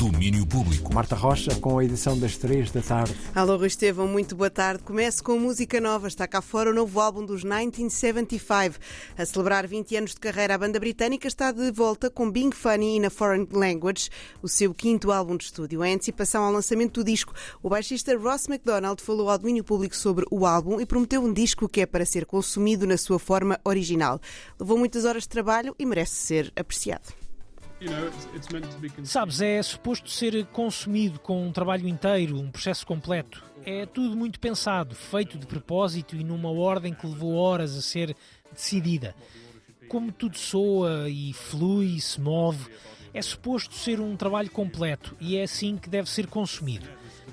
Domínio Público. Marta Rocha com a edição das 3 da tarde. Alô, Rui Estevão, muito boa tarde. Começo com música nova. Está cá fora o novo álbum dos 1975. A celebrar 20 anos de carreira, a banda britânica está de volta com Being Funny in a Foreign Language, o seu quinto álbum de estúdio. Em antecipação ao lançamento do disco, o baixista Ross MacDonald falou ao domínio público sobre o álbum e prometeu um disco que é para ser consumido na sua forma original. Levou muitas horas de trabalho e merece ser apreciado. Sabes, é suposto ser consumido com um trabalho inteiro, um processo completo. É tudo muito pensado, feito de propósito e numa ordem que levou horas a ser decidida. Como tudo soa e flui se move, é suposto ser um trabalho completo e é assim que deve ser consumido.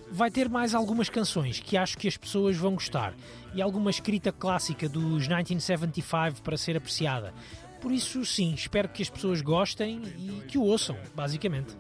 Vai ter mais algumas canções que acho que as pessoas vão gostar e alguma escrita clássica dos 1975 para ser apreciada. Por isso, sim, espero que as pessoas gostem e que o ouçam, basicamente.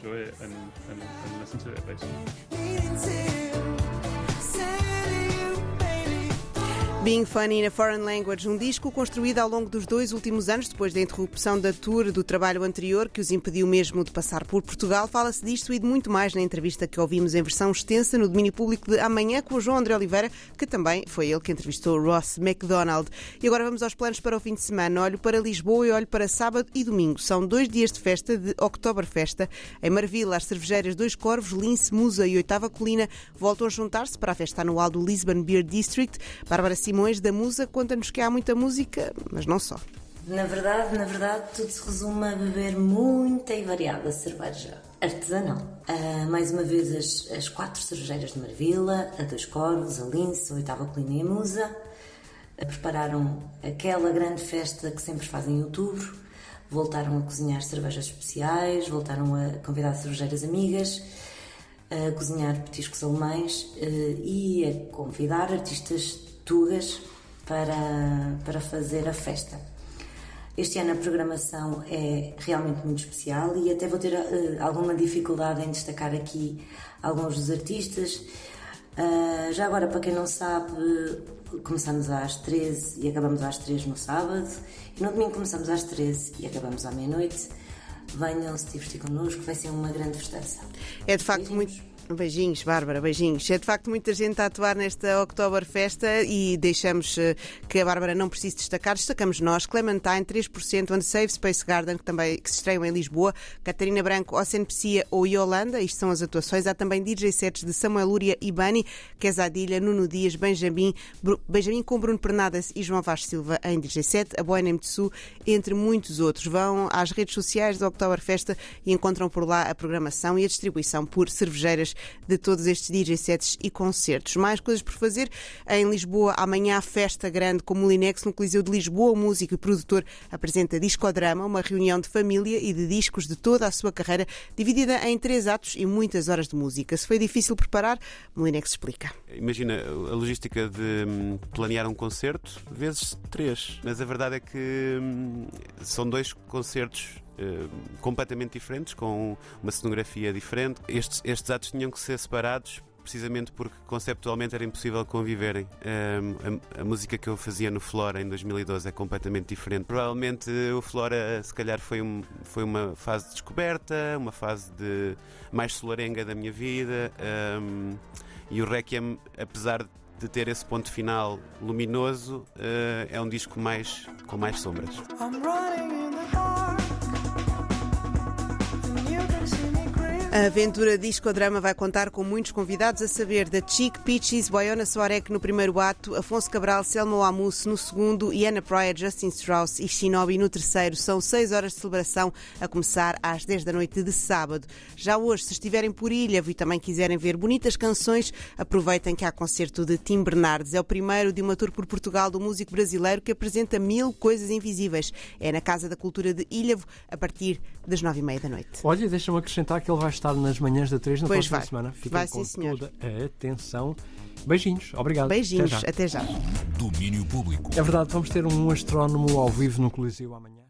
Being Funny in a Foreign Language, um disco construído ao longo dos dois últimos anos, depois da interrupção da tour do trabalho anterior, que os impediu mesmo de passar por Portugal. Fala-se disto e de muito mais na entrevista que ouvimos em versão extensa no domínio público de amanhã com o João André Oliveira, que também foi ele que entrevistou Ross MacDonald. E agora vamos aos planos para o fim de semana. Olho para Lisboa e olho para sábado e domingo. São dois dias de festa de Oktoberfesta. Em Marvila, as cervejeiras Dois Corvos, Lince, Musa e Oitava Colina voltam a juntar-se para a festa anual do Lisbon Beer District. Bárbara Simões, da Musa, conta-nos que há muita música, mas não só. Na verdade, na verdade, tudo se resume a beber muita e variada cerveja artesanal. Uh, mais uma vez, as, as, quatro cervejeiras de Marvila, a Dois Corvos, a Lince, a Oitava Colina e a Musa, uh, prepararam aquela grande festa que sempre fazem em outubro, voltaram a cozinhar cervejas especiais, voltaram a convidar cervejeiras amigas, a cozinhar petiscos alemães uh, e a convidar artistas tugas para, para fazer a festa. Este ano a programação é realmente muito especial e até vou ter uh, alguma dificuldade em destacar aqui alguns dos artistas. Uh, já agora, para quem não sabe, começamos às 13 e acabamos às 3 no sábado, e no domingo começamos às 13 e acabamos à meia-noite. Venham se divertir connosco, vai ser uma grande festança. É de facto muito Beijinhos, Bárbara, beijinhos. É de facto muita gente a atuar nesta Oktoberfesta e deixamos eh, que a Bárbara não precise destacar. Destacamos nós, Clementine, 3%, and Save Space Garden, que também que se estreiam em Lisboa, Catarina Branco, Ocean Psia ou Yolanda, isto são as atuações. Há também DJ sets de Samuel Lúria e Bani, Quesadilha, Nuno Dias, Benjamin, Benjamin com Bruno Pernadas e João Vaz Silva em DJ set, a Boina Metsu, entre muitos outros. Vão às redes sociais da Oktoberfesta e encontram por lá a programação e a distribuição por cervejeiras de todos estes DJ sets e concertos. Mais coisas por fazer em Lisboa. Amanhã, festa grande com o Linex no Coliseu de Lisboa. O músico e produtor apresenta Discodrama, uma reunião de família e de discos de toda a sua carreira, dividida em três atos e muitas horas de música. Se foi difícil preparar, Molinex explica. Imagina a logística de hum, planear um concerto vezes três. Mas a verdade é que hum, são dois concertos completamente diferentes, com uma cenografia diferente. Estes, estes atos tinham que ser separados precisamente porque conceptualmente era impossível conviverem. Um, a, a, música que eu fazia no Flora em 2012 é completamente diferente. Provavelmente o Flora, se calhar, foi, um, foi uma fase de descoberta, uma fase de mais solarenga da minha vida. Um, e o Requiem, apesar de ter esse ponto final luminoso, uh, é um disco mais com mais sombras. A aventura discodrama vai contar com muitos convidados a saber da Chic Peaches, Boyona Soarek no primeiro ato, Afonso Cabral, Selma Amus no segundo e Anna Pryor, Justin Strauss e Shinobi no terceiro. São seis horas de celebração a começar às 10 da noite de sábado. Já hoje, se estiverem por Ilha e também quiserem ver bonitas canções, aproveitem que há concerto de Tim Bernardes. É o primeiro de uma tour por Portugal do músico brasileiro que apresenta mil coisas invisíveis. É na Casa da Cultura de Ilhavo, a partir das nove e meia da noite. Olha, deixa-me acrescentar que ele vai estar nas manhãs da 3 na pois próxima vai. semana. Fiquem vai, com sim, toda a atenção. Beijinhos, obrigado. Beijinhos, Até já. até já. Domínio Público. É verdade, vamos ter um astrónomo ao vivo no Coliseu amanhã.